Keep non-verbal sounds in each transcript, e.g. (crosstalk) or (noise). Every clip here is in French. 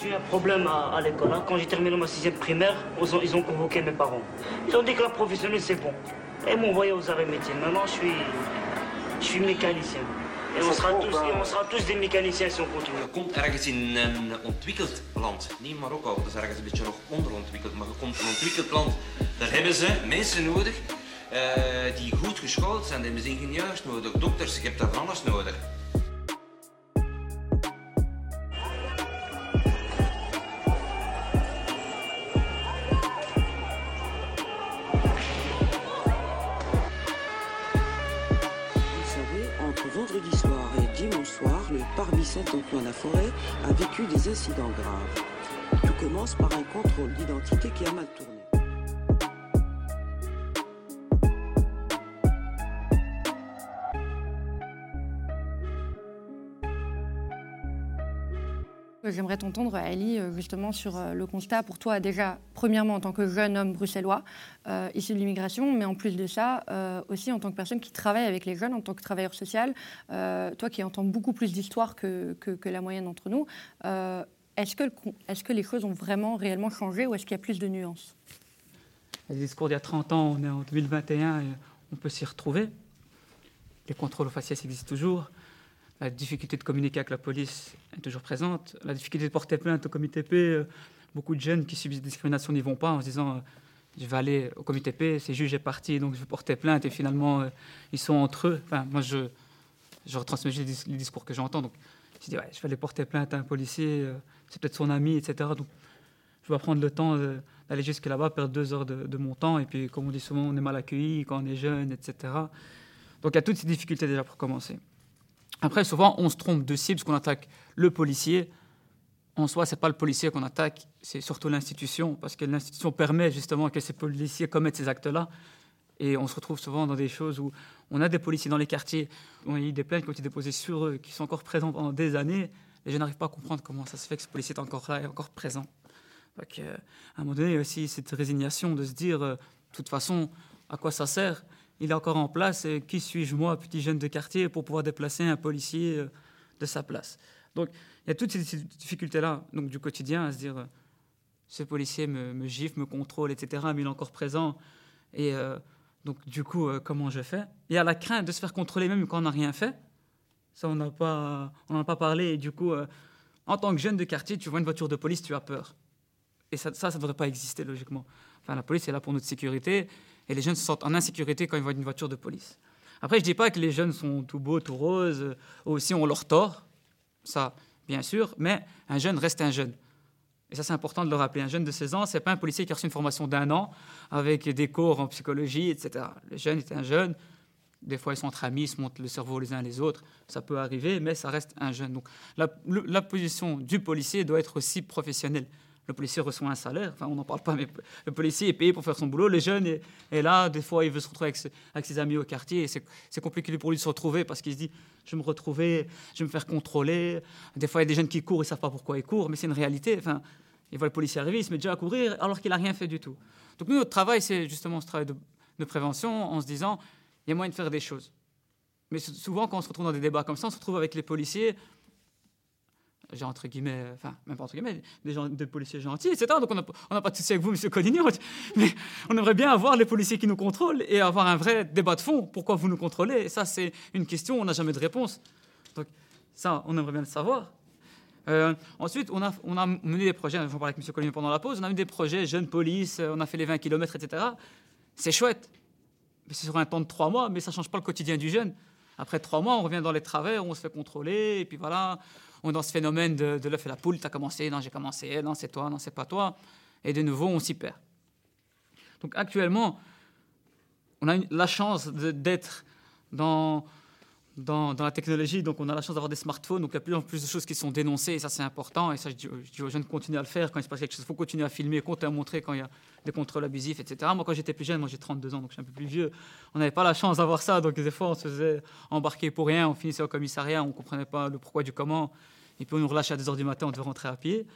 j'ai eu un problème à, l'école. Hein. Quand j'ai terminé ma sixième primaire, ils ont, convoqué mes parents. Ils ont dit que la professionnelle, c'est bon. Et ils m'ont envoyé aux arrêts métiers. Maintenant, je suis, je suis mécanicien. Et on sera, tous, on sera tous des mécaniciens si on continue. Je komt ergens in een ontwikkeld land. Niet Marokko, dat is ergens een beetje nog onderontwikkeld. Maar je komt in een ontwikkeld land. Daar hebben ze mensen nodig uh, die goed geschoold zijn. Daar hebben ze ingenieurs nodig, dokters. Je hebt daar van alles nodig. Incidents graves. Tout commence par un contrôle d'identité qui a mal tourné. J'aimerais t'entendre, Ali, euh, justement sur euh, le constat pour toi, déjà, premièrement en tant que jeune homme bruxellois, euh, issu de l'immigration, mais en plus de ça, aussi en tant que personne qui travaille avec les jeunes, en tant que travailleur social, toi qui entends beaucoup plus d'histoires que, la moyenne d'entre nous, est-ce que, les choses ont vraiment, réellement changé ou est-ce qu'il y a plus de nuances? Les discours d'il y a 30 ans, on est en 2021 et on peut s'y retrouver. Les contrôles faciès existent toujours. La difficulté de communiquer avec la police est toujours présente. La difficulté de porter plainte au comité P, euh, beaucoup de jeunes qui subissent des discriminations n'y vont pas en se disant euh, je vais aller au comité P, c'est juge est parti, donc je vais porter plainte. Et finalement, euh, ils sont entre eux. Enfin, moi, je, retransmets les, discours que j'entends. Donc, je dis ouais, je vais aller porter plainte à un policier, c'est peut-être son ami, etc. Donc, je vais prendre le temps d'aller jusque là-bas, perdre deux heures de, de, mon temps. Et puis, comme on dit souvent, on est mal accueilli quand on est jeune, etc. Donc, il y a toutes ces difficultés déjà pour commencer. Après, souvent, on se trompe de cible, parce qu'on attaque le policier. En soi, ce n'est pas le policier qu'on attaque, c'est surtout l'institution, parce que l'institution permet justement que ces policiers commettent ces actes-là. Et on se retrouve souvent dans des choses où on a des policiers dans les quartiers, où y a eu des plaintes qui ont été déposées sur eux, qui sont encore présents pendant des années, et je n'arrive pas à comprendre comment ça se fait que ce policier est encore là et encore présent. Donc, euh, à un moment donné, il y a aussi cette résignation de se dire, euh, de toute façon, à quoi ça sert il est encore en place. qui suis-je, moi, petit jeune de quartier, pour pouvoir déplacer un policier euh, de sa place Donc, il y a toutes ces difficultés-là donc, du quotidien à se dire euh, ce policier me, gifle, me contrôle, etc., mais il est encore présent. Et euh, donc, du coup, comment je fais? Il y a la crainte de se faire contrôler même quand on n'a rien fait. Ça, on n'en pas, a pas parlé. Et du coup, en tant que jeune de quartier, tu vois une voiture de police, tu as peur. Et ça, ça ne devrait pas exister, logiquement. Enfin, la police est là pour notre sécurité et les jeunes se sentent en insécurité quand ils voient une voiture de police. Après, je ne dis pas que les jeunes sont tout beaux, tout roses, euh, aussi ont leur tort, ça, bien sûr, mais un jeune reste un jeune. Et ça, c'est important de le rappeler. Un jeune de 16 ans, ce n'est pas un policier qui a reçu une formation d'un an avec des cours en psychologie, etc. Le jeune est un jeune. Des fois, ils sont entre amis, ils se montent le cerveau les uns les autres. Ça peut arriver, mais ça reste un jeune. Donc, la position du policier doit être aussi professionnelle. Le policier reçoit un salaire, enfin on n'en parle pas, mais le policier est payé pour faire son boulot. Le jeune est, là, des fois il veut se retrouver avec ses, amis au quartier et c'est compliqué pour lui de se retrouver parce qu'il se dit je vais me retrouver, je vais me faire contrôler. Des fois il y a des jeunes qui courent, ils ne savent pas pourquoi ils courent, mais c'est une réalité. Enfin, ils voient le policier arriver, il se met déjà à courir alors qu'il n'a rien fait du tout. Donc nous, notre travail, c'est justement ce travail de, de prévention en se disant il y a moyen de faire des choses. Mais souvent, quand on se retrouve dans des débats comme ça, on se retrouve avec les policiers j'ai entre guillemets, enfin, même pas entre guillemets, des, gens, des policiers gentils, etc. Donc on n'a pas de souci avec vous, monsieur Colignon, (laughs) mais on aimerait bien avoir les policiers qui nous contrôlent et avoir un vrai débat de fond. Pourquoi vous nous contrôlez? Et ça, c'est une question, on n'a jamais de réponse. Donc ça, on aimerait bien le savoir. Euh, ensuite, on a, on a mené des projets, je vais parler avec M. Colignon pendant la pause, on a mené des projets, jeunes police, on a fait les 20 km, etc. C'est chouette. C'est sur un temps de trois mois, mais ça ne change pas le quotidien du jeune. Après trois mois, on revient dans les travers, on se fait contrôler, et puis voilà, on est dans ce phénomène de, de l'œuf et la poule, tu as commencé, non j'ai commencé, non c'est toi, non c'est pas toi, et de nouveau on s'y perd. Donc actuellement, on a la chance d'être dans, dans, la technologie, donc on a la chance d'avoir des smartphones, donc il y a plus en plus de choses qui sont dénoncées, et ça c'est important, et ça je dis, aux jeunes de continuer à le faire, quand il se passe quelque chose, il faut continuer à filmer, continuer à montrer quand il y a des contrôles abusifs, etc. Moi quand j'étais plus jeune, moi j'ai 32 ans, donc je suis un peu plus vieux, on n'avait pas la chance d'avoir ça, donc des fois on se faisait embarquer pour rien, on finissait au commissariat, on ne comprenait pas le pourquoi du comment, puis on nous relâchait à 2h du matin, on devait rentrer à pied.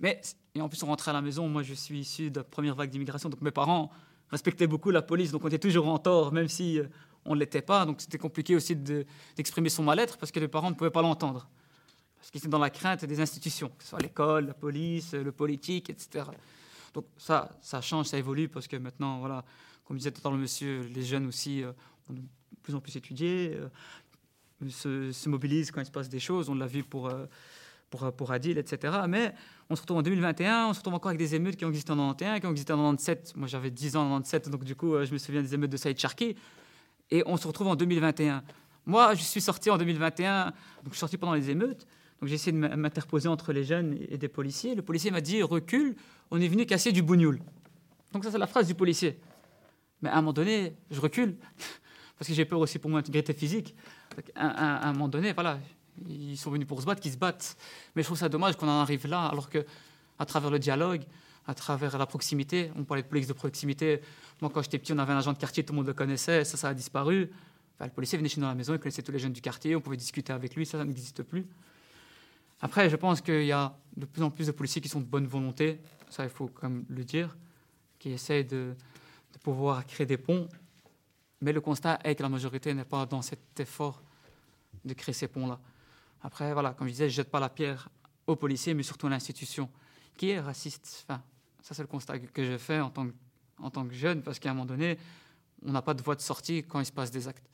Mais, en plus, on rentrait à la maison. Moi, je suis issu de la première vague d'immigration, donc mes parents respectaient beaucoup la police, donc on était toujours en tort, même si euh, on ne l'était pas. Donc c'était compliqué aussi d'exprimer son mal-être parce que les parents ne pouvaient pas l'entendre. parce qu'ils étaient dans la crainte des institutions, que ce soit l'école, la police, le politique, etc. Donc ça, ça change, ça évolue, parce que maintenant, voilà, comme disait tout à l'heure le monsieur, les jeunes aussi euh, ont de plus en plus étudié, euh, se, se, mobilisent quand il se passe des choses. On l'a vu pour, euh, pour, Adil, etc. Mais on se retrouve en 2021, on se retrouve encore avec des émeutes qui ont existé en 91, qui ont existé en 97. Moi, j'avais 10 ans en 97, donc du coup, je me souviens des émeutes de Saïd Charki. Et on se retrouve en 2021. Moi, je suis sorti en 2021, donc je suis sorti pendant les émeutes. Donc j'ai essayé de m'interposer entre les jeunes et des policiers. Le policier m'a dit recule, on est venu casser du bougnoul. Donc ça c'est la phrase du policier. Mais à un moment donné, je recule (laughs) parce que j'ai peur aussi pour mon intégrité physique. À, un moment donné, voilà, ils sont venus pour se battre, qu'ils se battent. Mais je trouve ça dommage qu'on en arrive là, alors que à travers le dialogue, à travers la proximité, on parlait de police de proximité. Moi, quand j'étais petit, on avait un agent de quartier, tout le monde le connaissait, ça, ça a disparu. le policier venait chez nous à la maison, il connaissait tous les jeunes du quartier, on pouvait discuter avec lui, ça, ça n'existe plus. Après, je pense qu'il y a de plus en plus de policiers qui sont de bonne volonté, ça il faut quand même le dire, qui essayent de pouvoir créer des ponts. Mais le constat est que la majorité n'est pas dans cet effort de créer ces ponts-là. Après, voilà, comme je disais, je ne jette pas la pierre aux policiers, mais surtout à l'institution, qui est raciste? Enfin, ça, c'est le constat que je fais en tant que, jeune, parce qu'à un moment donné, on n'a pas de voie de sortie quand il se passe des actes.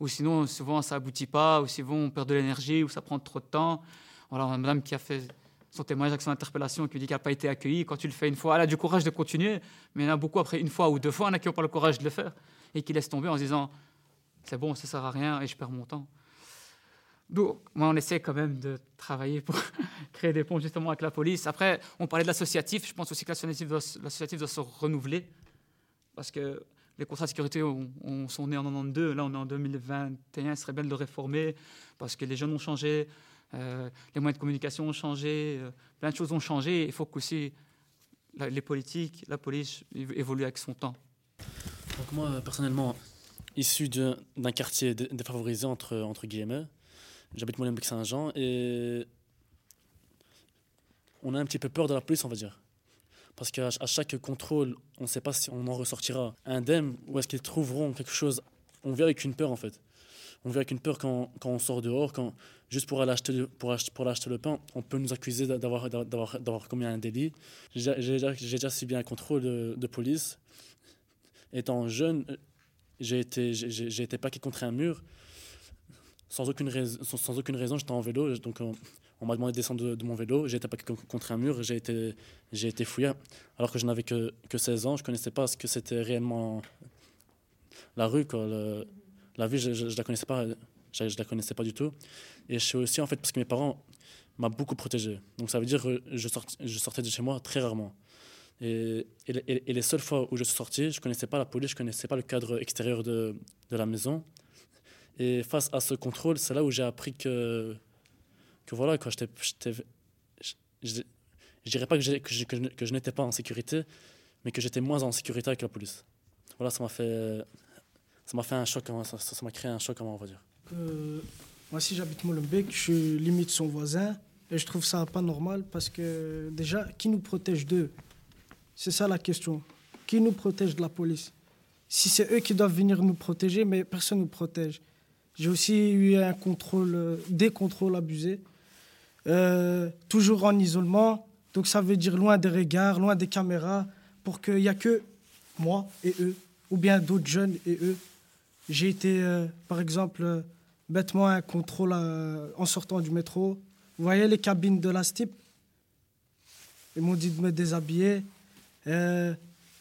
Ou sinon, souvent, ça aboutit pas, ou souvent, on perd de l'énergie, ou ça prend trop de temps. Voilà, a madame qui a fait son témoignage avec son interpellation, qui dit qu'elle n'a pas été accueillie. Quand tu le fais une fois, elle a du courage de continuer, mais il y en a beaucoup après une fois ou deux fois, il y en a qui n'ont pas le courage de le faire et qui laissent tomber en se disant c'est bon, ça sert à rien et je perds mon temps. Donc, moi, on essaie quand même de travailler pour (laughs) créer des ponts justement avec la police. Après, on parlait de l'associatif. Je pense aussi que l'associatif doit, se renouveler parce que les contrats de sécurité on, sont nés en 92. Là, on est en 2021. Il serait bien de le réformer parce que les jeunes ont changé, euh, les moyens de communication ont changé, euh, plein de choses ont changé. Il faut qu'aussi les politiques, la police évoluent avec son temps. Donc moi, personnellement, issu d'un quartier défavorisé, entre, entre guillemets, j'habite Molenbeek-Saint-Jean, et on a un petit peu peur de la police, on va dire. Parce qu'à chaque contrôle, on ne sait pas si on en ressortira indemne ou est-ce qu'ils trouveront quelque chose. On vit avec une peur, en fait. On vit avec une peur quand, quand on sort dehors, quand, juste pour aller acheter, pour, acheter, pour acheter le pain, on peut nous accuser d'avoir, commis un délit. J'ai, déjà subi un contrôle de police. Étant jeune, j'ai été, j'ai, été contre un mur. Sans aucune, raison, j'étais en vélo. Donc, on, m'a demandé de descendre de, mon vélo. J'ai été plaqué contre un mur. J'ai été, j'ai été fouillé. Alors que je n'avais que, que 16 ans, je ne connaissais pas ce que c'était réellement la rue. La vie, je ne la connaissais pas. Je la connaissais pas du tout. Et je suis aussi, en fait, parce que mes parents m'ont beaucoup protégé. Donc ça veut dire que je, je sortais de chez moi très rarement. Et, les seules fois où je suis sorti, je ne connaissais pas la police, je ne connaissais pas le cadre extérieur de, de, la maison. Et face à ce contrôle, c'est là où j'ai appris que, que voilà, quand j'étais. Je dirais pas que, que je, n'étais pas en sécurité, mais que j'étais moins en sécurité avec la police. Voilà, ça m'a fait, ça m'a fait un choc, ça m'a créé un choc, on va dire. Moi, si j'habite Molenbeek, je suis limite son voisin. Et je trouve ça pas normal parce que déjà, qui nous protège d'eux? C'est ça la question. Qui nous protège de la police? Si c'est eux qui doivent venir nous protéger, mais personne ne nous protège. J'ai aussi eu un contrôle, des contrôles abusés. Euh, toujours en isolement. Donc ça veut dire loin des regards, loin des caméras, pour qu'il n'y a que moi et eux, ou bien d'autres jeunes et eux. J'ai été, euh, par exemple, bêtement un contrôle euh, en sortant du métro. Vous voyez les cabines de la STIP Ils m'ont dit de me déshabiller, euh,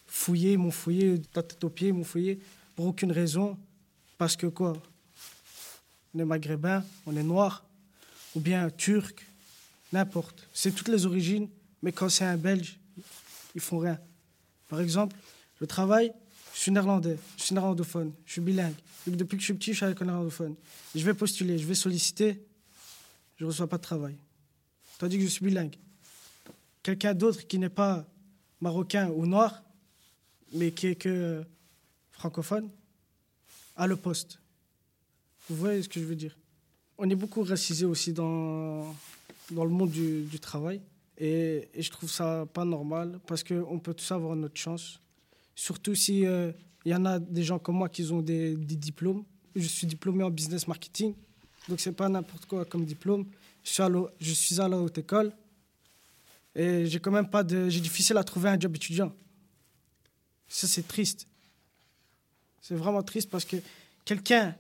fouiller, m'ont fouillé, la tête aux pieds, m'ont fouillé, pour aucune raison. Parce que quoi? On est maghrébin, on est noir, ou bien turc, n'importe. C'est toutes les origines, mais quand c'est un belge, ils font rien. Par exemple, le travail, je suis néerlandais, je suis néerlandophone, je suis bilingue. depuis que je suis petit, je suis avec un néerlandophone. Je vais postuler, je vais solliciter, je ne reçois pas de travail. Tandis que je suis bilingue. Quelqu'un d'autre qui n'est pas marocain ou noir, mais qui est que francophone, a le poste. Vous voyez ce que je veux dire? On est beaucoup racisé aussi dans, dans le monde du, du travail. Et, et, je trouve ça pas normal parce qu'on peut tous avoir notre chance. Surtout si il euh, y en a des gens comme moi qui ont des, des, diplômes. Je suis diplômé en business marketing. Donc c'est pas n'importe quoi comme diplôme. Je suis, à je suis à la haute école et j'ai quand même pas de. J'ai difficile à trouver un job étudiant. Ça, c'est triste. C'est vraiment triste parce que quelqu'un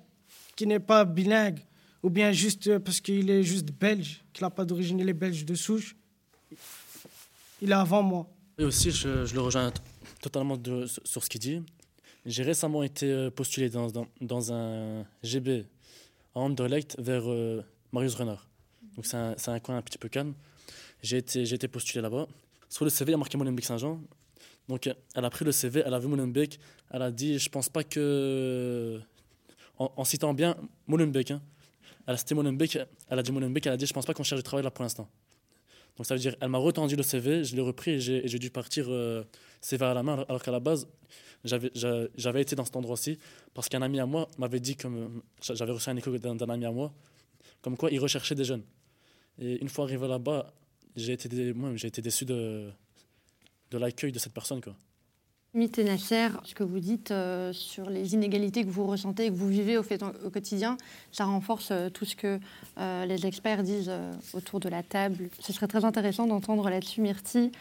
qui n'est pas bilingue, ou bien juste parce qu'il est juste belge, qu'il n'a pas d'origine, il est belge de souche, il est avant moi. Et aussi, je, le rejoins totalement sur ce qu'il dit. J'ai récemment été euh, postulé dans, dans, un GB à Anderlecht vers euh, Marius Renard. Donc c'est un, un, coin un petit peu calme. J'ai été, été postulé là-bas. Sur le CV, il y a marqué Molenbeek Saint-Jean. Donc elle a pris le CV, elle a vu Molenbeek, elle a dit Je pense pas que. En, citant bien Molenbeek, hein. elle a cité Molenbeek, elle a dit Molenbeek, elle a dit Je pense pas qu'on cherche du travail là pour l'instant. Donc ça veut dire, elle m'a retendu le CV, je l'ai repris et j'ai dû partir euh, CV à la main, alors qu'à la base, j'avais été dans cet endroit-ci parce qu'un ami à moi m'avait dit, comme j'avais reçu un écho d'un ami à moi, comme quoi il recherchait des jeunes. Et une fois arrivé là-bas, j'ai été, moi, j'ai été déçu de, de l'accueil de cette personne. Quoi. Ce que vous dites euh, sur les inégalités que vous ressentez et que vous vivez au quotidien, ça renforce euh, tout ce que euh, les experts disent autour de la table. Ce serait très intéressant d'entendre là-dessus Myrti,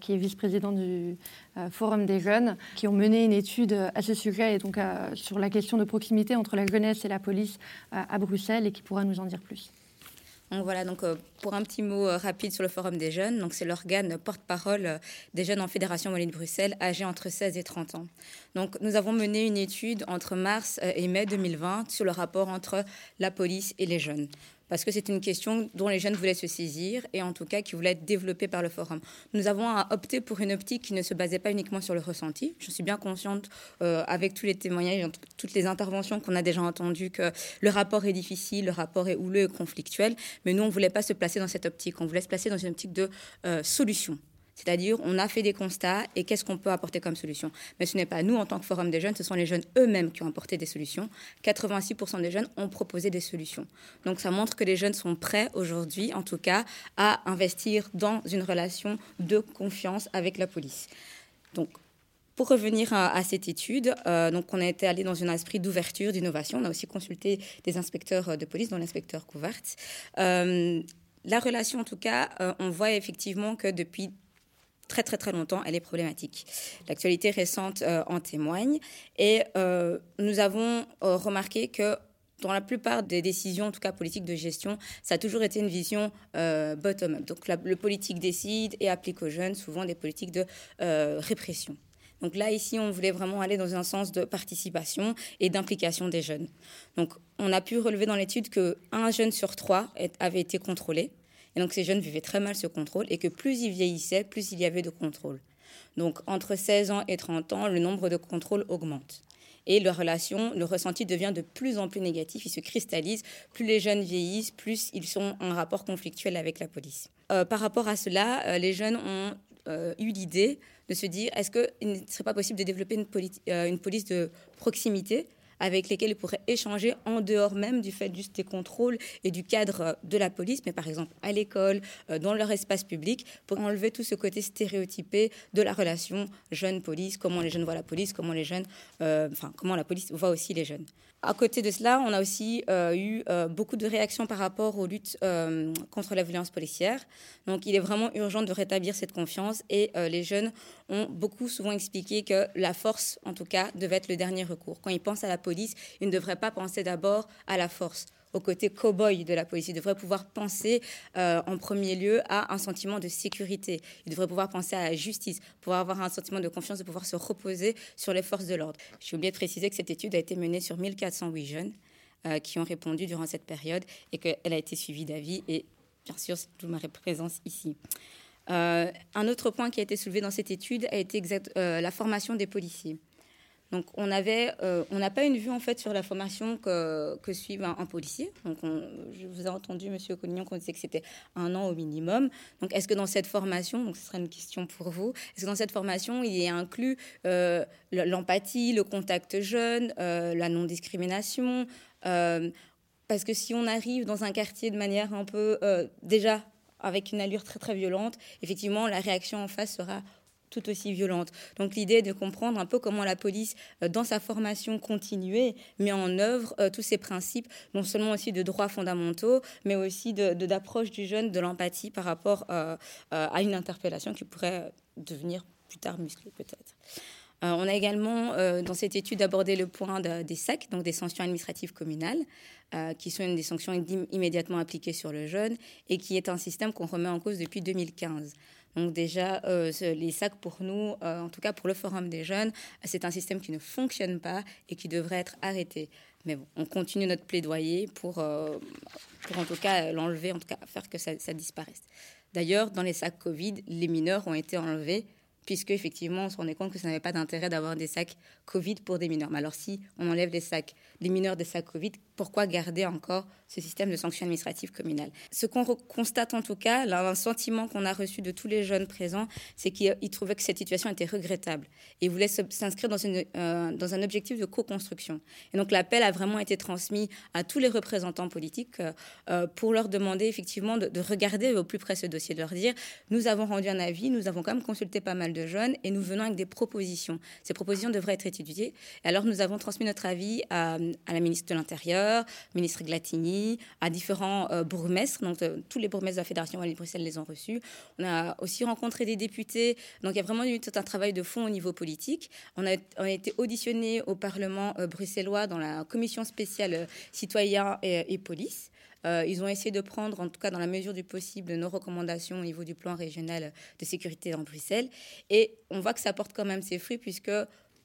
qui est vice-président du Forum des jeunes, qui ont mené une étude à ce sujet et donc sur la question de proximité entre la jeunesse et la police à Bruxelles et qui pourra nous en dire plus. Donc voilà, donc euh, pour un petit mot euh, rapide sur le Forum des jeunes, donc c'est l'organe porte-parole euh, des jeunes en Fédération Wallonie de Bruxelles, âgés entre 16 et 30 ans. Donc nous avons mené une étude entre mars et mai 2020 sur le rapport entre la police et les jeunes parce que c'est une question dont les jeunes voulaient se saisir et en tout cas qui voulait être développée par le forum. Nous avons opté pour une optique qui ne se basait pas uniquement sur le ressenti. Je suis bien consciente, euh, avec tous les témoignages, toutes les interventions qu'on a déjà entendues, que le rapport est difficile, le rapport est houleux et conflictuel, mais nous, on ne voulait pas se placer dans cette optique, on voulait se placer dans une optique de euh, solution. C'est-à-dire, on a fait des constats et qu'est-ce qu'on peut apporter comme solution. Mais ce n'est pas nous, en tant que Forum des jeunes, ce sont les jeunes eux-mêmes qui ont apporté des solutions. 86% des jeunes ont proposé des solutions. Donc ça montre que les jeunes sont prêts aujourd'hui, en tout cas, à investir dans une relation de confiance avec la police. Donc, pour revenir à, cette étude, euh, donc on a été allé dans un esprit d'ouverture, d'innovation. On a aussi consulté des inspecteurs de police, dont l'inspecteur Couvert. Euh, la relation, en tout cas, euh, on voit effectivement que depuis très très très longtemps, elle est problématique. L'actualité récente euh, en témoigne. Et euh, nous avons euh, remarqué que dans la plupart des décisions, en tout cas politiques de gestion, ça a toujours été une vision bottom-up. Donc le politique décide et applique aux jeunes souvent des politiques de répression. Donc là, ici, on voulait vraiment aller dans un sens de participation et d'implication des jeunes. Donc on a pu relever dans l'étude qu'un jeune sur trois avait été contrôlé. Et donc ces jeunes vivaient très mal ce contrôle et que plus ils vieillissaient, plus il y avait de contrôle. Donc entre 16 ans et 30 ans, le nombre de contrôles augmente. Et leur relation, le ressenti devient de plus en plus négatif, il se cristallise. Plus les jeunes vieillissent, plus ils sont en rapport conflictuel avec la police. Euh, par rapport à cela, euh, les jeunes ont euh, eu l'idée de se dire est-ce qu'il ne serait pas possible de développer une, une police de proximité avec lesquels ils pourraient échanger en dehors même du fait des contrôles et du cadre de la police, mais par exemple à l'école, euh, dans leur espace public, pour enlever tout ce côté stéréotypé de la relation jeune-police, comment les jeunes voient la police, comment les jeunes, euh, enfin comment la police voit aussi les jeunes. À côté de cela, on a aussi euh, eu euh, beaucoup de réactions par rapport aux luttes euh, contre la violence policière. Donc, il est vraiment urgent de rétablir cette confiance et les jeunes ont beaucoup souvent expliqué que la force, en tout cas, devait être le dernier recours. Quand ils pensent à la police, ils ne devraient pas penser d'abord à la force au côté cow-boy de la police. Il devrait pouvoir penser euh, en premier lieu à un sentiment de sécurité. Il devrait pouvoir penser à la justice, pouvoir avoir un sentiment de confiance, de pouvoir se reposer sur les forces de l'ordre. J'ai oublié de préciser que cette étude a été menée sur 1408 jeunes euh, qui ont répondu durant cette période et qu'elle a été suivie d'avis et bien sûr, toute ma présence ici. Euh, un autre point qui a été soulevé dans cette étude a été la formation des policiers. Donc on avait, euh, on n'a pas une vue en fait sur la formation que, que suit un, policier. Donc je vous ai entendu, Monsieur Collignon, qu'on disait que c'était un an au minimum. Donc est-ce que dans cette formation, donc ce sera une question pour vous, est-ce que dans cette formation il a inclus euh, l'empathie, le contact jeune, euh, la non-discrimination Parce que si on arrive dans un quartier de manière un peu déjà avec une allure très très violente, effectivement la réaction en face sera tout aussi violentes. Donc l'idée est de comprendre un peu comment la police, euh, dans sa formation continuée, met en œuvre euh, tous ces principes, non seulement aussi de droits fondamentaux, mais aussi d'approche du jeune, de l'empathie par rapport euh, à une interpellation qui pourrait devenir plus tard musclée peut-être. on a également, dans cette étude, abordé le point des SAC, donc des sanctions administratives communales, qui sont des sanctions immédiatement appliquées sur le jeune et qui est un système qu'on remet en cause depuis 2015. Donc déjà, euh, les sacs pour nous, euh, en tout cas pour le Forum des jeunes, c'est un système qui ne fonctionne pas et qui devrait être arrêté. Mais bon, on continue notre plaidoyer pour, euh, pour en tout cas l'enlever, en tout cas faire que ça, disparaisse. D'ailleurs, dans les sacs Covid, les mineurs ont été enlevés puisque effectivement on se rendait compte que ça n'avait pas d'intérêt d'avoir des sacs Covid pour des mineurs. Mais alors si on enlève des sacs, les mineurs des sacs Covid, pourquoi garder encore ce système de sanctions administratives communales Ce qu'on constate en tout cas, là, un sentiment qu'on a reçu de tous les jeunes présents, c'est qu'ils trouvaient que cette situation était regrettable et voulaient s'inscrire dans, euh, dans un objectif de co-construction. Et donc l'appel a vraiment été transmis à tous les représentants politiques euh, euh, pour leur demander effectivement de, de, regarder au plus près ce dossier, de leur dire nous avons rendu un avis, nous avons quand même consulté pas mal de jeunes et nous venons avec des propositions. Ces propositions devraient être étudiées. Et alors nous avons transmis notre avis à la ministre de l'Intérieur, ministre Glatini, à différents euh, bourgmestres. Donc euh, tous les bourgmestres de la Fédération Wallonie-Bruxelles les ont reçus. On a aussi rencontré des députés. Donc il y a vraiment eu tout un travail de fond au niveau politique. On a, été auditionné au Parlement euh, bruxellois dans la commission spéciale citoyens et, police. Euh, ils ont essayé de prendre, en tout cas dans la mesure du possible, nos recommandations au niveau du plan régional de sécurité dans Bruxelles. Et on voit que ça porte quand même ses fruits puisque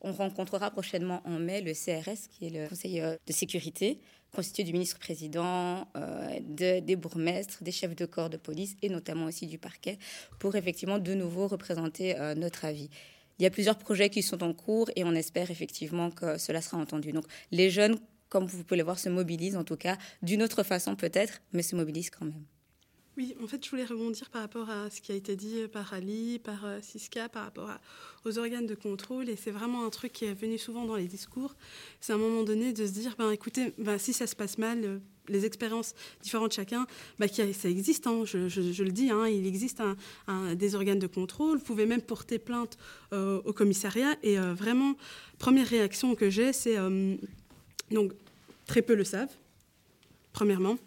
on rencontrera prochainement en mai le CRS, qui est le Conseil euh, de sécurité, constitué du ministre-président, euh, des bourgmestres, des chefs de corps de police et notamment aussi du parquet, pour effectivement de nouveau représenter notre avis. Il y a plusieurs projets qui sont en cours et on espère effectivement que cela sera entendu. Donc les jeunes comme vous pouvez le voir, se mobilisent, en tout cas, d'une autre façon peut-être, mais se mobilisent quand même. Oui, en fait, je voulais rebondir par rapport à ce qui a été dit par Ali, par euh, Siska, par rapport aux organes de contrôle. Et c'est vraiment un truc qui est venu souvent dans les discours. C'est à un moment donné de se dire, ben, écoutez, ben, si ça se passe mal, euh, les expériences différentes de chacun, ben, ça existe, hein, je, le dis, hein, il existe des organes de contrôle. Vous pouvez même porter plainte euh, au commissariat. Et vraiment, première réaction que j'ai, c'est donc, très peu le savent, premièrement.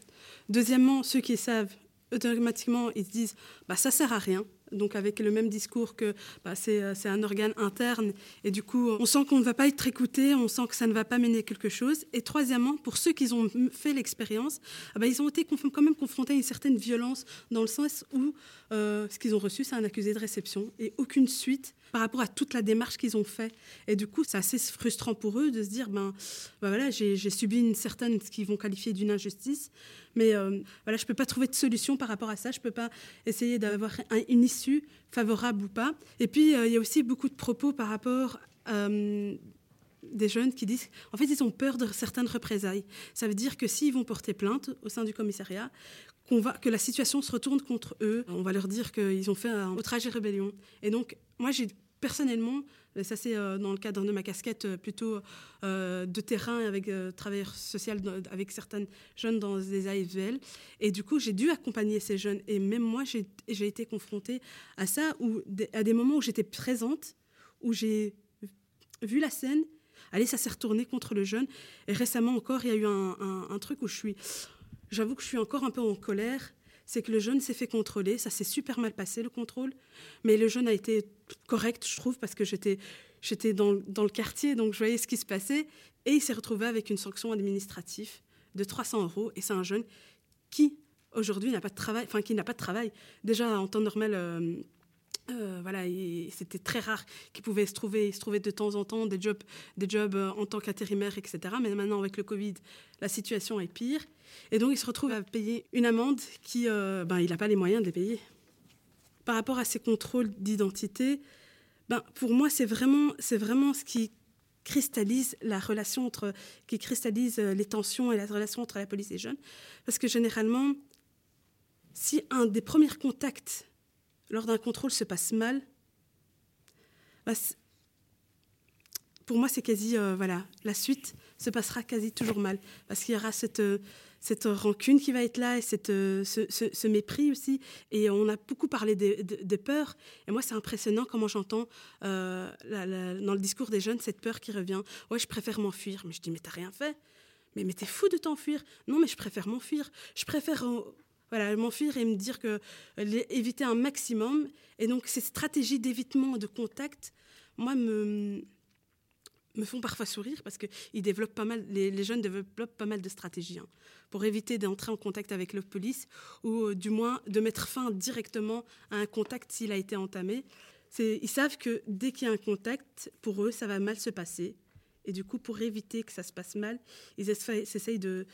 Deuxièmement, ceux qui savent, automatiquement, ils se disent bah, ça sert à rien donc avec le même discours que bah, euh, c'est un organe interne. Et du coup, on sent qu'on ne va pas être écouté, on sent que ça ne va pas mener quelque chose. Et troisièmement, pour ceux qui ont fait l'expérience, ah bah, ils ont été quand même confrontés à une certaine violence dans le sens où euh, ce qu'ils ont reçu, c'est un accusé de réception et aucune suite par rapport à toute la démarche qu'ils ont fait. Et du coup, c'est assez frustrant pour eux de se dire, ben, ben voilà, j'ai subi une certaine, ce qu'ils vont qualifier d'une injustice, mais euh, voilà, je ne peux pas trouver de solution par rapport à ça, je ne peux pas essayer d'avoir une issue favorable ou pas. Et puis, euh, il y a aussi beaucoup de propos par rapport euh, des jeunes qui disent, en fait, ils ont peur de certaines représailles. Ça veut dire que s'ils vont porter plainte au sein du commissariat, qu'on va, que la situation se retourne contre eux, on va leur dire qu'ils ont fait un outrage et rébellion. Et donc, moi, j'ai personnellement, ça c'est euh, dans le cadre de ma casquette euh, plutôt euh, de terrain avec travailleur social avec certaines jeunes dans des AFVL. Et du coup, j'ai dû accompagner ces jeunes. Et même moi, j'ai été confrontée à ça, où, à des moments où j'étais présente, où j'ai vu la scène. Allez, ça s'est retourné contre le jeune. Et récemment encore, il y a eu un, truc où je suis... J'avoue que je suis encore un peu en colère c'est que le jeune s'est fait contrôler. Ça s'est super mal passé, le contrôle. Mais le jeune a été correct, je trouve, parce que j'étais, dans, le quartier, donc je voyais ce qui se passait. Et il s'est retrouvé avec une sanction administrative de 300 euros. Et c'est un jeune qui, aujourd'hui, n'a pas de travail, enfin, qui n'a pas de travail. Déjà, en temps normal, euh, c'était très rare qu'il pouvait se trouver, se trouver de temps en temps des jobs, des jobs euh, en tant qu'intérimaire, etc. Mais maintenant, avec le Covid, la situation est pire. Et donc, il se retrouve à payer une amende qui, euh, ben, il n'a pas les moyens de les payer. Par rapport à ces contrôles d'identité, ben, pour moi, c'est vraiment, c'est vraiment ce qui cristallise la relation entre, qui cristallise les tensions et la relation entre la police et les jeunes. Parce que généralement, si un des premiers contacts lors d'un contrôle se passe mal, bah, pour moi, c'est quasi, voilà, la suite se passera quasi toujours mal. Parce qu'il y aura cette, cette rancune qui va être là et cette, ce, mépris aussi. Et on a beaucoup parlé des peurs. Et moi, c'est impressionnant comment j'entends dans le discours des jeunes cette peur qui revient. Ouais, je préfère m'enfuir. Mais je dis, mais t'as rien fait. Mais, mais t'es fou de t'enfuir. Non, mais je préfère m'enfuir. Je préfère voilà, m'enfuir et me dire que éviter un maximum. Et donc, ces stratégies d'évitement de contact, moi, me, me font parfois sourire parce que ils développent pas mal, les, jeunes développent pas mal de stratégies hein, pour éviter d'entrer en contact avec la police ou euh, du moins de mettre fin directement à un contact s'il a été entamé. Ils savent que dès qu'il y a un contact, pour eux, ça va mal se passer. Et du coup, pour éviter que ça se passe mal, ils essayent de,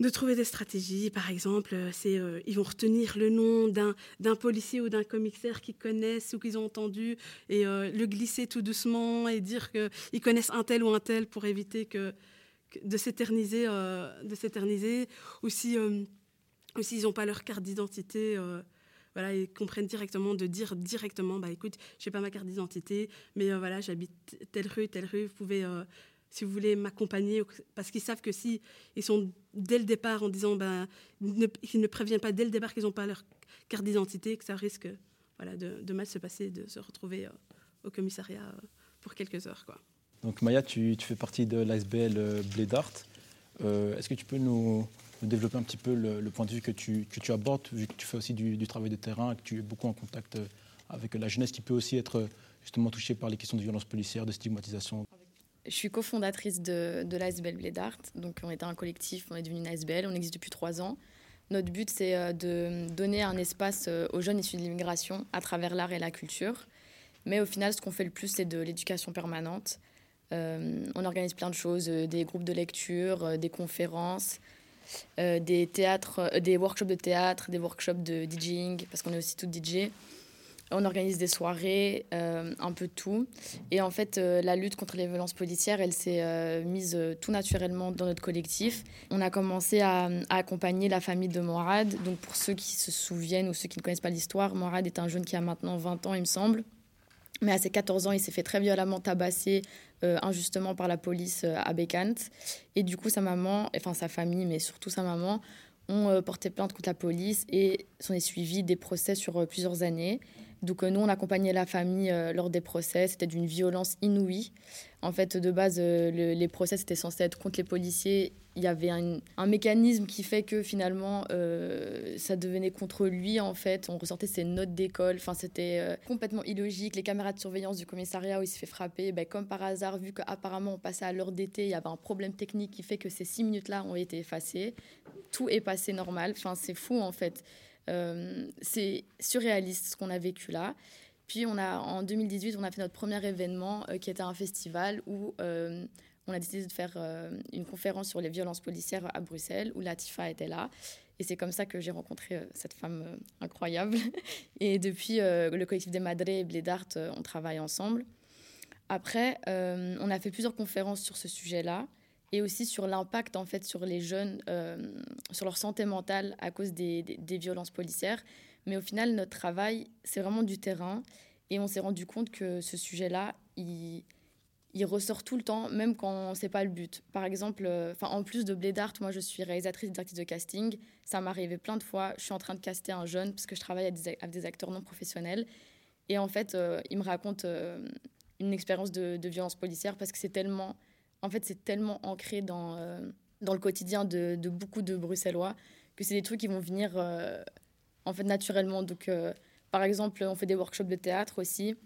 de trouver des stratégies. Par exemple, c'est euh, ils vont retenir le nom d'un policier ou d'un commissaire qu'ils connaissent ou qu'ils ont entendu et euh, le glisser tout doucement et dire qu'ils connaissent un tel ou un tel pour éviter que, de s'éterniser, euh, de s'éterniser. Ou si s'ils n'ont pas leur carte d'identité. voilà, ils comprennent directement de dire directement, bah écoute, j'ai pas ma carte d'identité, mais voilà, j'habite telle rue, telle rue, vous pouvez si vous voulez m'accompagner, parce qu'ils savent que si ils sont dès le départ en disant ben, qu'ils ne préviennent pas dès le départ qu'ils n'ont pas leur carte d'identité, que ça risque voilà, de, mal se passer, de se retrouver euh, au commissariat euh, pour quelques heures. Donc Maya, tu, fais partie de l'ASBL euh, Blédart. est-ce que tu peux nous, développer un petit peu le, point de vue que tu, que tu, abordes, vu que tu fais aussi du, du travail de terrain, que tu es beaucoup en contact avec la jeunesse qui peut aussi être justement touchée par les questions de violence policière, de stigmatisation? Je suis cofondatrice de, de l'ASBL Blédart. Donc, on était un collectif, on est devenu une ASBL, on existe depuis trois ans. Notre but, c'est euh, de donner un espace euh, aux jeunes issus de l'immigration à travers l'art et la culture. Mais au final, ce qu'on fait le plus, c'est de l'éducation permanente. Euh, on organise plein de choses, des groupes de lecture, des conférences, des théâtres, des workshops de théâtre, des workshops de DJing, parce qu'on est aussi tout DJ. On organise des soirées, euh, un peu tout. Et en fait, euh, la lutte contre les violences policières, elle s'est euh, mise tout naturellement dans notre collectif. On a commencé à, accompagner la famille de Morad. Donc pour ceux qui se souviennent ou ceux qui ne connaissent pas l'histoire, Morad est un jeune qui a maintenant 20 ans, il me semble. Mais à ses 14 ans, il s'est fait très violemment tabasser injustement par la police à Bécante. Et du coup, sa maman, enfin sa famille, mais surtout sa maman, ont porté plainte contre la police et s'en est suivi des procès sur plusieurs années. Donc euh, nous, on accompagnait la famille euh, lors des procès. C'était d'une violence inouïe. En fait, de base, euh, les procès étaient censés être contre les policiers. Il y avait un, mécanisme qui fait que finalement, ça devenait contre lui. En fait, on ressortait ses notes d'école. Enfin, c'était complètement illogique. Les caméras de surveillance du commissariat où il s'est fait frapper, ben, comme par hasard, vu qu'apparemment on passait à l'heure d'été, il y avait un problème technique qui fait que ces six minutes-là ont été effacées. Tout est passé normal. Enfin, c'est fou en fait. Euh, c'est surréaliste ce qu'on a vécu là. Puis on a, en 2018, on a fait notre premier événement euh, qui était un festival où euh, on a décidé de faire une conférence sur les violences policières à Bruxelles, où Latifa était là. Et c'est comme ça que j'ai rencontré cette femme incroyable. (laughs) Et depuis, le collectif des Madres et Blédart, on travaille ensemble. Après, on a fait plusieurs conférences sur ce sujet-là et aussi sur l'impact en fait sur les jeunes, euh, sur leur santé mentale à cause des, violences policières. Mais au final, notre travail, c'est vraiment du terrain. Et on s'est rendu compte que ce sujet-là, il, ressort tout le temps, même quand c'est pas le but. Par exemple, euh, en plus de Blé moi je suis réalisatrice directrice de casting. Ça m'est arrivé plein de fois. Je suis en train de caster un jeune parce que je travaille avec des, acteurs non professionnels. Et en fait, euh, il me raconte une expérience de violence policière parce que c'est tellement en fait, c'est tellement ancré dans, euh, dans le quotidien de, beaucoup de Bruxellois que c'est des trucs qui vont venir euh, en fait naturellement. Donc, euh, par exemple, on fait des workshops de théâtre aussi.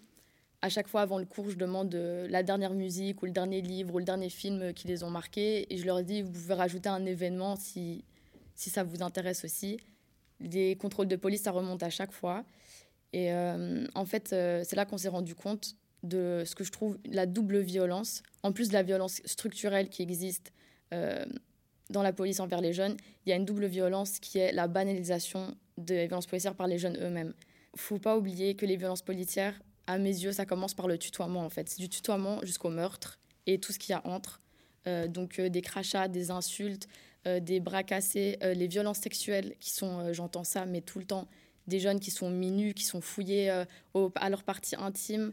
À chaque fois, avant le cours, je demande la dernière musique ou le dernier livre ou le dernier film qui les ont marqués. Et je leur dis, vous pouvez rajouter un événement si, si ça vous intéresse aussi. Les contrôles de police, ça remonte à chaque fois. Et en fait, c'est là qu'on s'est rendu compte de ce que je trouve la double violence, en plus de la violence structurelle qui existe euh, dans la police envers les jeunes, il y a une double violence qui est la banalisation des violences policières par les jeunes eux-mêmes. faut pas oublier que les violences policières, à mes yeux, ça commence par le tutoiement en fait. C'est du tutoiement jusqu'au meurtre et tout ce qu'il y a entre. Euh, donc euh, des crachats, des insultes, des bras cassés, les violences sexuelles qui sont, j'entends ça, mais tout le temps, des jeunes qui sont minus, qui sont fouillés à leur partie intime.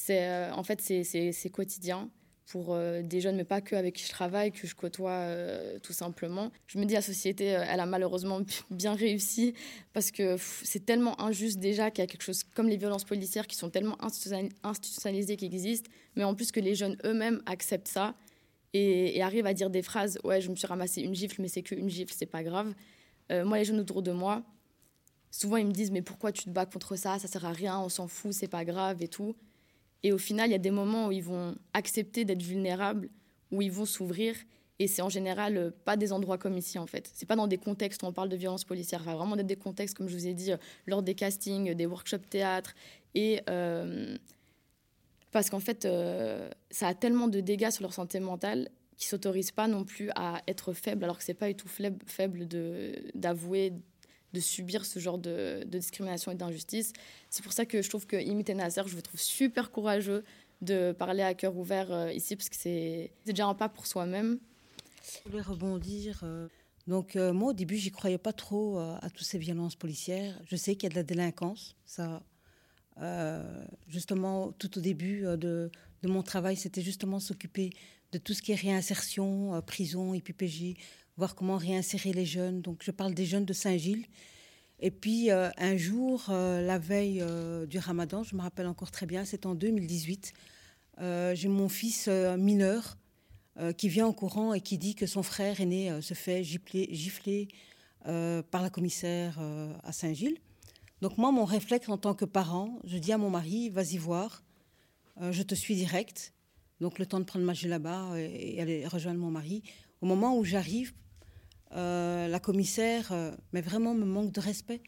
C'est, euh, en fait, c'est quotidien. pour euh, des jeunes, mais pas que avec qui je travaille, que je côtoie euh, tout simplement. Je me dis, la société, elle a malheureusement (laughs) bien réussi parce que c'est tellement injuste déjà qu'il y a quelque chose comme les violences policières qui sont tellement institutionnalisées qui existent, mais en plus que les jeunes eux-mêmes acceptent ça et, arrivent à dire des phrases Ouais, je me suis ramassé une gifle, mais c'est qu'une gifle, c'est pas grave. moi, les jeunes autour de moi, souvent ils me disent Mais pourquoi tu te bats contre ça? Ça sert à rien, on s'en fout, c'est pas grave et tout. Et au final, il y a des moments où ils vont accepter d'être vulnérables, où ils vont s'ouvrir. Et c'est en général euh, pas des endroits comme ici, en fait. C'est pas dans des contextes où on parle de violence policière. va vraiment d'être des contextes, comme je vous ai dit, euh, lors des castings, des workshops théâtre. Et euh, parce qu'en fait, ça a tellement de dégâts sur leur santé mentale qu'ils s'autorisent pas non plus à être faibles, alors que c'est pas du tout faible d'avouer de subir ce genre de, discrimination et d'injustice. C'est pour ça que je trouve que Imité Nasser, je le trouve super courageux de parler à cœur ouvert euh, ici, parce que c'est déjà un pas pour soi-même. Je voulais rebondir. Euh, donc euh, moi, au début, j'y croyais pas trop à toutes ces violences policières. Je sais qu'il y a de la délinquance. Ça, justement, tout au début de, de mon travail, c'était justement s'occuper de tout ce qui est réinsertion, prison, IPPJ, voir comment réinsérer les jeunes. Donc je parle des jeunes de Saint-Gilles. Et puis euh, un jour, euh, la veille euh, du ramadan, je me rappelle encore très bien, c'est en 2018, j'ai mon fils mineur qui vient en courant et qui dit que son frère aîné se fait gifler, par la commissaire à Saint-Gilles. Donc moi, mon réflexe en tant que parent, je dis à mon mari, vas-y voir, je te suis direct. Donc le temps de prendre ma là-bas et aller rejoindre mon mari. Au moment où j'arrive euh, la commissaire, euh, mais vraiment me manque de respect.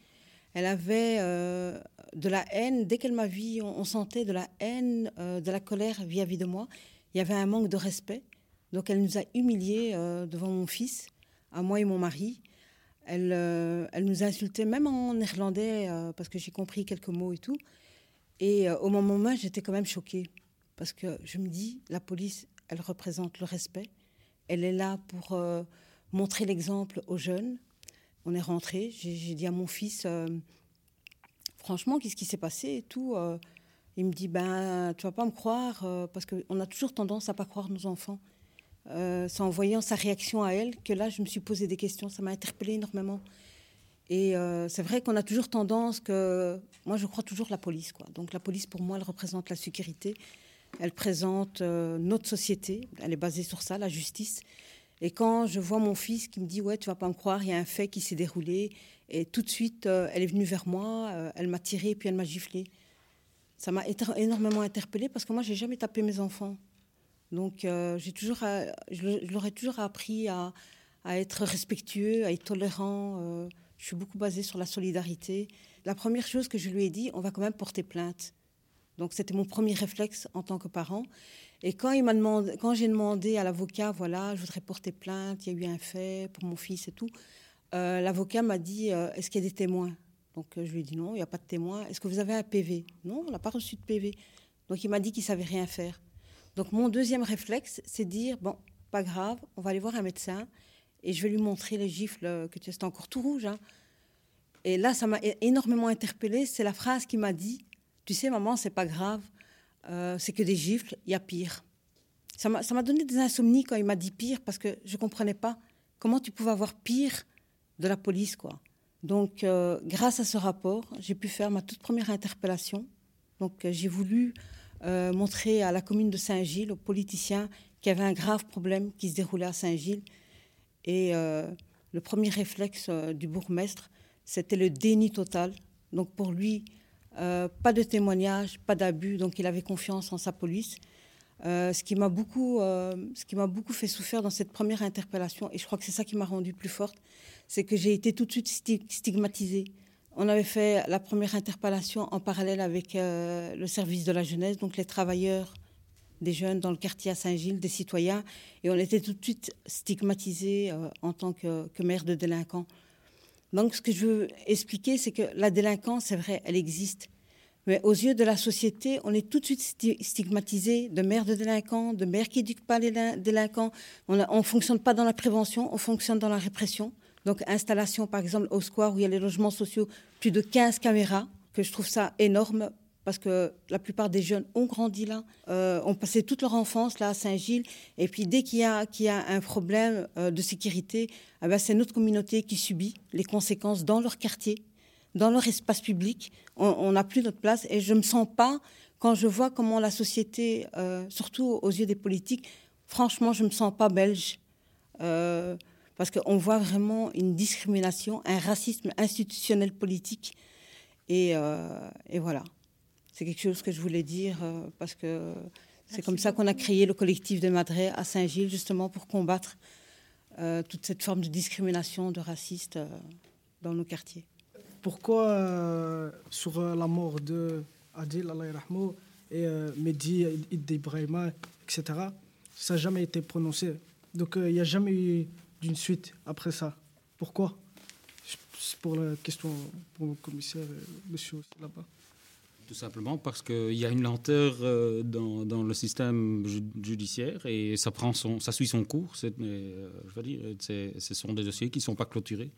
Elle avait euh, de la haine. Dès qu'elle m'a vu, on, sentait de la haine, de la colère vis-à-vis de moi. Il y avait un manque de respect. Donc elle nous a humiliés devant mon fils, à moi et mon mari. Elle, elle nous a insultés, même en néerlandais, parce que j'ai compris quelques mots et tout. Et au moment même, j'étais quand même choquée. Parce que je me dis, la police, elle représente le respect. Elle est là pour montrer l'exemple aux jeunes. On est rentré, j'ai dit à mon fils, euh, franchement, qu'est-ce qui s'est passé et tout. Euh. il me dit, ben, tu vas pas me croire, euh, parce qu'on a toujours tendance à pas croire nos enfants. c'est en voyant sa réaction à elle que là, je me suis posé des questions. Ça m'a interpellée énormément. Et c'est vrai qu'on a toujours tendance que... Moi, je crois toujours la police. Quoi. Donc la police, pour moi, elle représente la sécurité. Elle présente notre société. Elle est basée sur ça, la justice. Et quand je vois mon fils qui me dit ouais tu vas pas me croire, il y a un fait qui s'est déroulé et tout de suite euh, elle est venue vers moi, euh, elle m'a tiré puis elle m'a giflé. Ça m'a énormément interpellée parce que moi j'ai jamais tapé mes enfants. Donc euh, j'ai toujours, je leur ai toujours appris à, être respectueux, à être tolérant. je suis beaucoup basée sur la solidarité. La première chose que je lui ai dit, on va quand même porter plainte. Donc c'était mon premier réflexe en tant que parent. Et quand, j'ai demandé à l'avocat, voilà, je voudrais porter plainte, il y a eu un fait pour mon fils et tout, euh, l'avocat m'a dit, euh, est-ce qu'il y a des témoins? Donc euh, je lui ai dit non, il n'y a pas de témoins. Est-ce que vous avez un PV Non, on n'a pas reçu de PV. Donc il m'a dit qu'il savait rien faire. Donc mon deuxième réflexe, c'est de dire, bon, pas grave, on va aller voir un médecin et je vais lui montrer les gifles que tu es encore tout rouge. Hein. Et là, ça m'a énormément interpellée. C'est la phrase qui m'a dit, tu sais, maman, c'est pas grave. Euh, c'est que des gifles, il y a pire. Ça m'a donné des insomnies quand il m'a dit pire parce que je ne comprenais pas comment tu pouvais avoir pire de la police. quoi. Donc, euh, grâce à ce rapport, j'ai pu faire ma toute première interpellation. Donc, euh, j'ai voulu montrer à la commune de Saint-Gilles, aux politiciens, qu'il y avait un grave problème qui se déroulait à Saint-Gilles. Et le premier réflexe du bourgmestre, c'était le déni total. Donc, pour lui, euh, pas de témoignage, pas d'abus, donc il avait confiance en sa police. Euh, ce qui m'a beaucoup, euh, beaucoup fait souffrir dans cette première interpellation, et je crois que c'est ça qui m'a rendue plus forte, c'est que j'ai été tout de suite stigmatisée. On avait fait la première interpellation en parallèle avec le service de la jeunesse, donc les travailleurs des jeunes dans le quartier à Saint-Gilles, des citoyens, et on était tout de suite stigmatisés en tant que, que maire de délinquants. Donc, ce que je veux expliquer, c'est que la délinquance, c'est vrai, elle existe. Mais aux yeux de la société, on est tout de suite stigmatisé de mères de délinquants, de mères qui n'éduquent pas les délinquants. On ne fonctionne pas dans la prévention, on fonctionne dans la répression. Donc, installation, par exemple, au square où il y a les logements sociaux, plus de 15 caméras, que je trouve ça énorme parce que la plupart des jeunes ont grandi là, euh, ont passé toute leur enfance là à Saint-Gilles. Et puis dès qu'il y a, un problème euh, de sécurité, eh ben, c'est notre communauté qui subit les conséquences dans leur quartier, dans leur espace public. On n'a plus notre place et je ne me sens pas, quand je vois comment la société, euh, surtout aux yeux des politiques, franchement, je ne me sens pas belge. parce qu'on voit vraiment une discrimination, un racisme institutionnel politique. Et voilà. C'est quelque chose que je voulais dire euh, parce que c'est comme ça qu'on a créé le collectif de Madré à Saint-Gilles, justement pour combattre euh, toute cette forme de discrimination, de raciste euh, dans nos quartiers. Pourquoi, sur la mort de Adil et Mehdi Ibrahima, etc., ça n'a jamais été prononcé? Donc il n'y a jamais eu d'une suite après ça. Pourquoi? C'est pour la question pour le commissaire, monsieur là-bas. Tout simplement parce qu'il y a une lenteur euh, dans, dans, le système judiciaire et ça, prend son, ça suit son cours. Euh, je veux dire, ce sont des dossiers qui ne sont pas clôturés,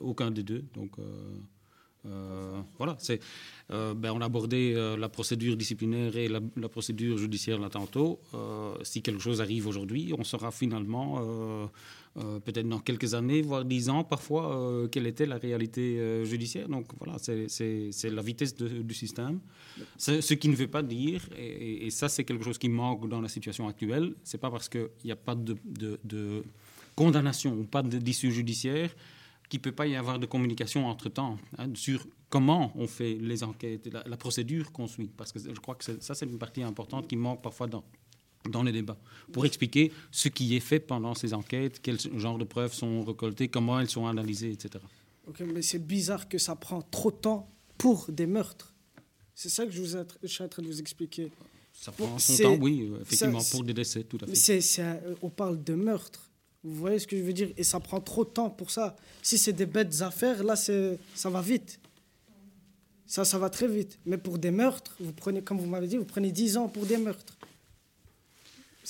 aucun des deux. Donc, euh, voilà, c'est, ben, on a abordé la procédure disciplinaire et la, procédure judiciaire là tantôt. si quelque chose arrive aujourd'hui, on saura finalement euh, peut-être dans quelques années, voire dix ans parfois, euh, quelle était la réalité euh, judiciaire. Donc voilà, c'est la vitesse du système. Ce qui ne veut pas dire, et, ça c'est quelque chose qui manque dans la situation actuelle, c'est pas parce qu'il n'y a pas de, de, condamnation ou pas d'issue judiciaire qu'il ne peut pas y avoir de communication entre-temps hein, sur comment on fait les enquêtes, la, la procédure qu'on suit. Parce que je crois que ça, c'est une partie importante qui manque parfois dans, dans les débats, pour expliquer ce qui est fait pendant ces enquêtes, quel genre de preuves sont récoltées, comment elles sont analysées, etc. Ok, mais c'est bizarre que ça prend trop de temps pour des meurtres. C'est ça que je, vous je suis en train de vous expliquer. Ça prend son temps, oui, effectivement, pour des décès, tout à fait. on parle de meurtre. Vous voyez ce que je veux dire? Et ça prend trop de temps pour ça. Si c'est des bêtes affaires, là, ça va vite. Ça, ça va très vite. Mais pour des meurtres, vous prenez, comme vous m'avez dit, vous prenez 10 ans pour des meurtres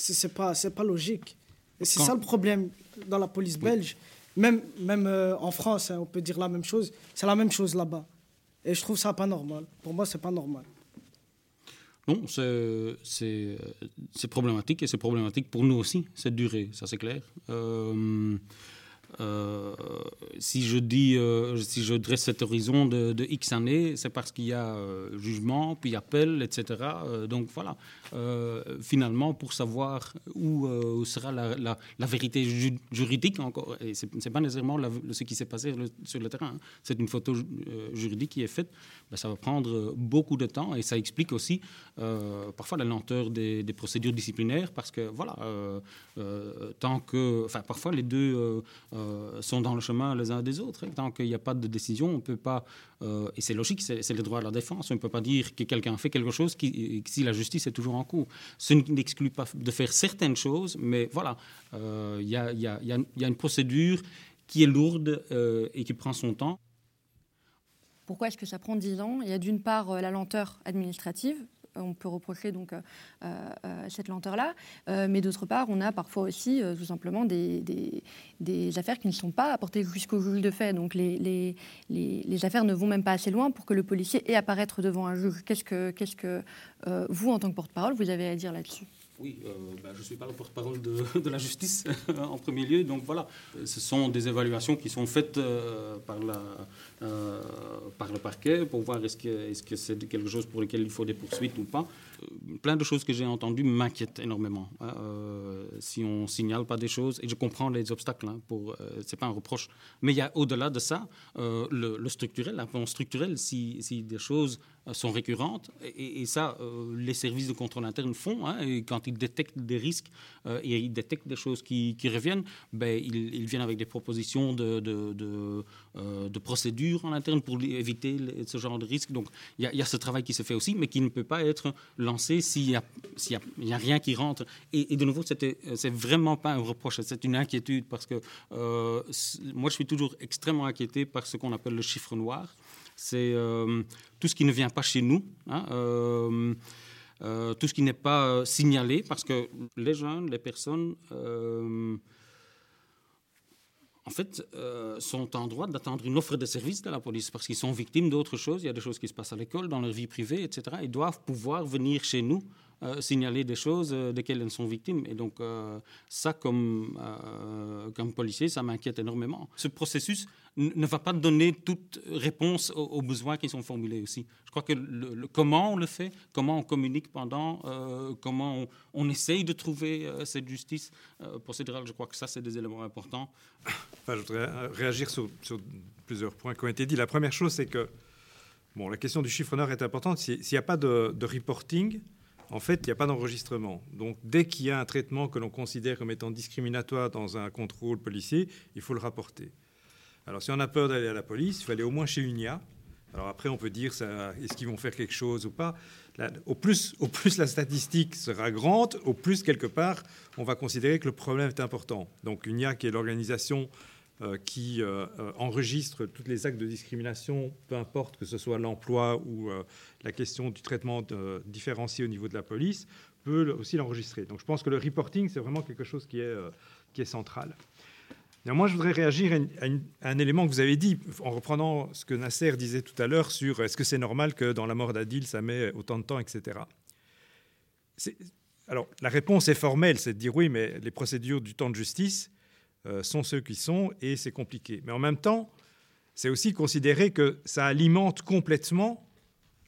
c'est pas pas logique. Et c'est ça le problème dans la police belge. Même même euh, en France, hein, on peut dire la même chose. C'est la même chose là-bas. Et je trouve ça pas normal. Pour moi, c'est pas normal. Non, c'est problématique et c'est problématique pour nous aussi, cette durée, ça c'est clair. Euh, euh, si je dis, euh, si je dresse cet horizon de, X années, c'est parce qu'il y a euh, jugement, puis appel, etc. donc voilà. finalement, pour savoir où, sera la, vérité juridique encore, et c'est pas nécessairement ce qui s'est passé sur le terrain, hein. c'est une photo juridique qui est faite, ben, ça va prendre beaucoup de temps et ça explique aussi parfois la lenteur des, procédures disciplinaires parce que voilà, tant que, enfin parfois les deux euh, sont dans le chemin les uns des autres. Tant qu'il n'y a pas de décision, on ne peut pas, euh, et c'est logique, c'est le droit à la défense, on ne peut pas dire que quelqu'un fait quelque chose qui, si la justice est toujours en cours. Ce n'exclut pas de faire certaines choses, mais voilà, euh, il y, a, y, a, une procédure qui est lourde et qui prend son temps. Pourquoi est-ce que ça prend 10 ans? Il y a d'une part la lenteur administrative, on peut reprocher donc euh, euh, cette lenteur-là. Euh, mais d'autre part, on a parfois aussi tout simplement des, affaires qui ne sont pas apportées jusqu'au juge de fait. Donc les, affaires ne vont même pas assez loin pour que le policier ait apparaître devant un juge. Qu'est-ce que, qu'est-ce que vous, en tant que porte-parole, vous avez à dire là-dessus? Oui, bah, je ne suis pas le porte-parole de, (laughs) la justice (laughs) en premier lieu. Donc voilà, ce sont des évaluations qui sont faites par la, euh, par le parquet pour voir est-ce que c'est -ce quelque chose pour lequel il faut des poursuites ou pas. Euh, plein de choses que j'ai entendues m'inquiètent énormément. Euh, si on signale pas des choses, et je comprends les obstacles, hein, pour c'est pas un reproche, mais il y a au-delà de ça le, le, structurel, un plan structurel. Si, des choses sont récurrentes. Et, ça, euh, les services de contrôle interne font. Hein, quand ils détectent des risques euh, et ils détectent des choses qui, reviennent, ben, ils, viennent avec des propositions de, euh, procédures en interne pour éviter ce genre de risques. Donc il y, a ce travail qui se fait aussi, mais qui ne peut pas être lancé s'il n'y a, rien qui rentre. Et, de nouveau, c'est vraiment pas un reproche, c'est une inquiétude parce que moi, je suis toujours extrêmement inquiété par ce qu'on appelle le chiffre noir c'est euh, tout ce qui ne vient pas chez nous, hein, euh, euh, tout ce qui n'est pas signalé, parce que les jeunes, les personnes en fait, euh, sont en droit d'attendre une offre de service de la police parce qu'ils sont victimes d'autres choses. Il y a des choses qui se passent à l'école, dans leur vie privée, etc. Ils doivent pouvoir venir chez nous euh, signaler des choses euh, desquelles elles sont victimes. Et donc, ça, comme, comme policier, ça m'inquiète énormément. Ce processus ne va pas donner toute réponse aux, besoins qui sont formulés aussi. Je crois que comment on le fait, comment on communique pendant, comment on, essaye de trouver cette justice procédurale, je crois que ça, c'est des éléments importants. Je voudrais euh, réagir sur, plusieurs points qui ont été dits. La première chose, c'est que bon, la question du chiffronneur est importante. S'il n'y a pas de, reporting, en fait, il n'y a pas d'enregistrement. Donc, dès qu'il y a un traitement que l'on considère comme étant discriminatoire dans un contrôle policier, il faut le rapporter. Alors, si on a peur d'aller à la police, il faut aller au moins chez UNIA. Alors après, on peut dire, est-ce qu'ils vont faire quelque chose ou pas au, plus, la statistique sera grande, au plus, quelque part, on va considérer que le problème est important. Donc UNIA, qui est l'organisation qui euh, euh, enregistre tous les actes de discrimination, peu importe que ce soit l'emploi ou la question du traitement différencié au niveau de la police, peut aussi l'enregistrer. Donc je pense que le reporting, c'est vraiment quelque chose qui est, qui est central. Néanmoins, je voudrais réagir à, un élément que vous avez dit, en reprenant ce que Nasser disait tout à l'heure sur est-ce que c'est normal que dans la mort d'Adil, ça met autant de temps, etc. Alors, la réponse est formelle, c'est de dire oui, mais les procédures du temps de justice euh, sont ceux qui sont et c'est compliqué. Mais en même temps, c'est aussi considérer que ça alimente complètement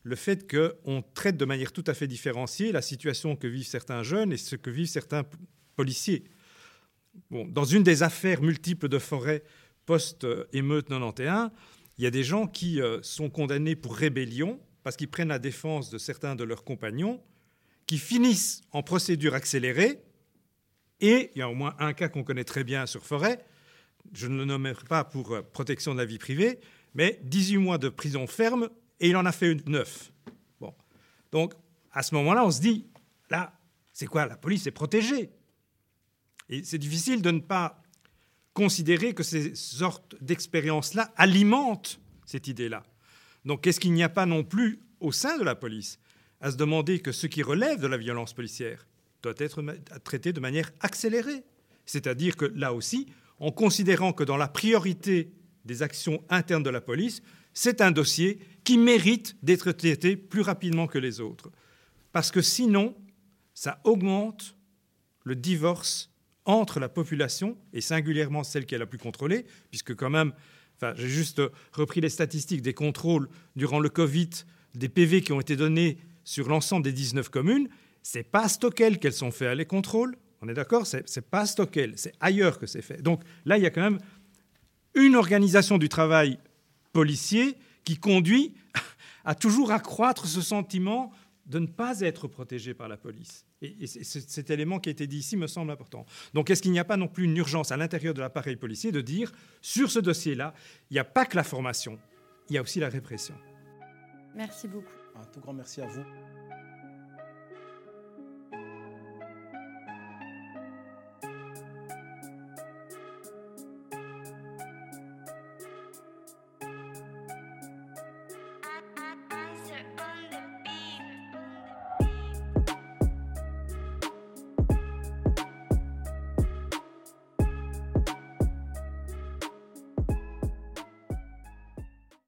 le fait qu'on traite de manière tout à fait différenciée la situation que vivent certains jeunes et ce que vivent certains policiers dans une des affaires multiples de forêt post-émeute 91, il y a des gens qui euh, sont condamnés pour rébellion parce qu'ils prennent la défense de certains de leurs compagnons, qui finissent en procédure accélérée, et il y a au moins un cas qu'on connaît très bien sur forêt, je ne le nommerai pas pour euh, protection de la vie privée, mais 18 mois de prison ferme, et il en a fait 9. Bon. Donc, à ce moment-là, on se dit, là, c'est quoi? La police est protégée. Et c'est difficile de ne pas considérer que ces sortes d'expériences-là alimentent cette idée-là. Donc est-ce qu'il n'y a pas non plus au sein de la police à se demander que ce qui relève de la violence policière doit être traité de manière accélérée C'est-à-dire que là aussi, en considérant que dans la priorité des actions internes de la police, c'est un dossier qui mérite d'être traité plus rapidement que les autres. Parce que sinon, ça augmente le divorce entre la population, et singulièrement celle qui est la plus contrôlée, puisque quand même, j'ai juste repris les statistiques des contrôles durant le Covid, des PV qui ont été donnés sur l'ensemble des 19 communes, c'est pas à Stockel qu'elles sont faites les contrôles, on est d'accord C'est pas à Stockel, c'est ailleurs que c'est fait. Donc là, il y a quand même une organisation du travail policier qui conduit (laughs) à toujours accroître ce sentiment de ne pas être protégé par la police. Et, cet élément qui a été dit ici me semble important. Donc est-ce qu'il n'y a pas non plus une urgence à l'intérieur de l'appareil policier de dire, sur ce dossier-là, il n'y a pas que la formation, il y a aussi la répression? Merci beaucoup. Un tout grand merci à vous.